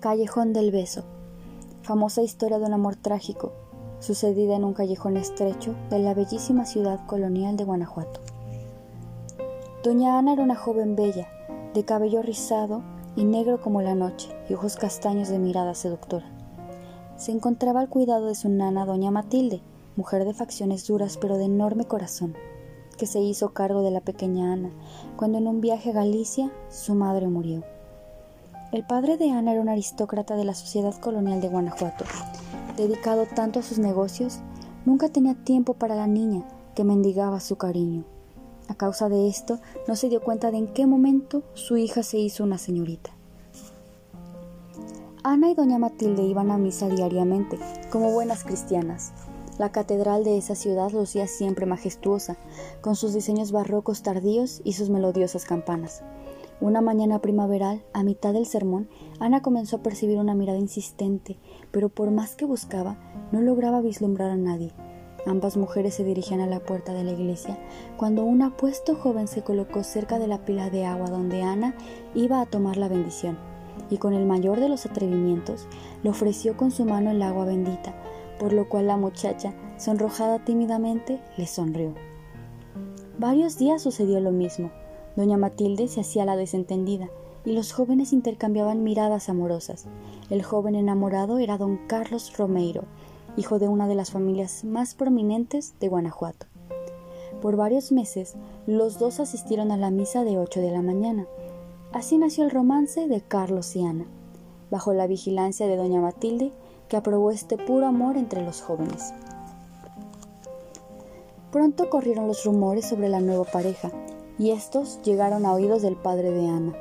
Callejón del beso. Famosa historia de un amor trágico, sucedida en un callejón estrecho de la bellísima ciudad colonial de Guanajuato. Doña Ana era una joven bella, de cabello rizado y negro como la noche, y ojos castaños de mirada seductora. Se encontraba al cuidado de su nana, doña Matilde, mujer de facciones duras pero de enorme corazón, que se hizo cargo de la pequeña Ana, cuando en un viaje a Galicia su madre murió. El padre de Ana era un aristócrata de la sociedad colonial de Guanajuato. Dedicado tanto a sus negocios, nunca tenía tiempo para la niña que mendigaba su cariño. A causa de esto, no se dio cuenta de en qué momento su hija se hizo una señorita. Ana y doña Matilde iban a misa diariamente, como buenas cristianas. La catedral de esa ciudad lucía siempre majestuosa, con sus diseños barrocos tardíos y sus melodiosas campanas. Una mañana primaveral, a mitad del sermón, Ana comenzó a percibir una mirada insistente, pero por más que buscaba, no lograba vislumbrar a nadie. Ambas mujeres se dirigían a la puerta de la iglesia cuando un apuesto joven se colocó cerca de la pila de agua donde Ana iba a tomar la bendición, y con el mayor de los atrevimientos le ofreció con su mano el agua bendita, por lo cual la muchacha, sonrojada tímidamente, le sonrió. Varios días sucedió lo mismo. Doña Matilde se hacía la desentendida, y los jóvenes intercambiaban miradas amorosas. El joven enamorado era don Carlos Romeiro, hijo de una de las familias más prominentes de Guanajuato. Por varios meses, los dos asistieron a la misa de ocho de la mañana. Así nació el romance de Carlos y Ana, bajo la vigilancia de doña Matilde, que aprobó este puro amor entre los jóvenes. Pronto corrieron los rumores sobre la nueva pareja, y estos llegaron a oídos del padre de Ana,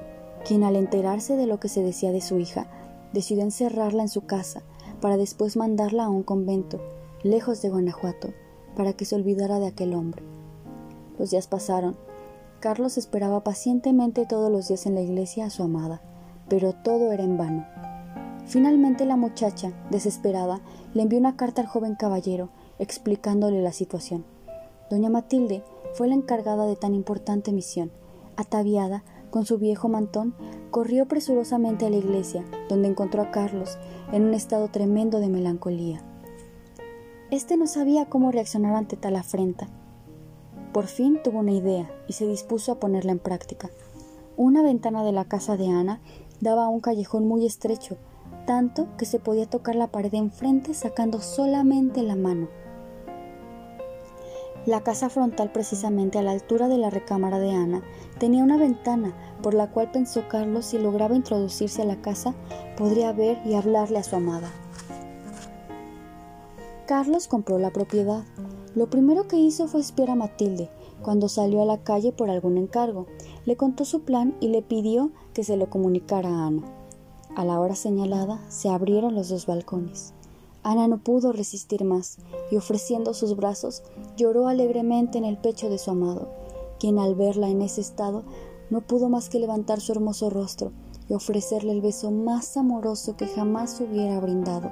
quien al enterarse de lo que se decía de su hija, decidió encerrarla en su casa para después mandarla a un convento, lejos de Guanajuato, para que se olvidara de aquel hombre. Los días pasaron. Carlos esperaba pacientemente todos los días en la iglesia a su amada, pero todo era en vano. Finalmente la muchacha, desesperada, le envió una carta al joven caballero explicándole la situación. Doña Matilde fue la encargada de tan importante misión. Ataviada, con su viejo mantón, corrió presurosamente a la iglesia, donde encontró a Carlos en un estado tremendo de melancolía. Este no sabía cómo reaccionar ante tal afrenta. Por fin tuvo una idea y se dispuso a ponerla en práctica. Una ventana de la casa de Ana daba a un callejón muy estrecho, tanto que se podía tocar la pared enfrente sacando solamente la mano. La casa frontal, precisamente a la altura de la recámara de Ana, tenía una ventana por la cual pensó Carlos si lograba introducirse a la casa podría ver y hablarle a su amada. Carlos compró la propiedad. Lo primero que hizo fue espiar a Matilde cuando salió a la calle por algún encargo. Le contó su plan y le pidió que se lo comunicara a Ana. A la hora señalada se abrieron los dos balcones. Ana no pudo resistir más y ofreciendo sus brazos lloró alegremente en el pecho de su amado, quien al verla en ese estado no pudo más que levantar su hermoso rostro y ofrecerle el beso más amoroso que jamás hubiera brindado.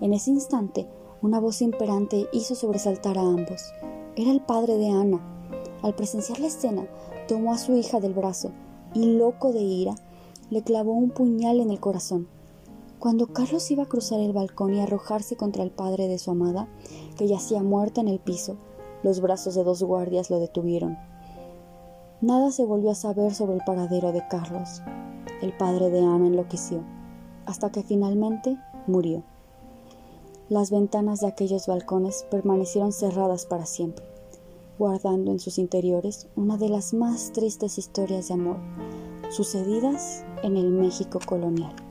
En ese instante, una voz imperante hizo sobresaltar a ambos. Era el padre de Ana. Al presenciar la escena, tomó a su hija del brazo y, loco de ira, le clavó un puñal en el corazón. Cuando Carlos iba a cruzar el balcón y arrojarse contra el padre de su amada, que yacía muerta en el piso, los brazos de dos guardias lo detuvieron. Nada se volvió a saber sobre el paradero de Carlos. El padre de Ana enloqueció, hasta que finalmente murió. Las ventanas de aquellos balcones permanecieron cerradas para siempre, guardando en sus interiores una de las más tristes historias de amor sucedidas en el México colonial.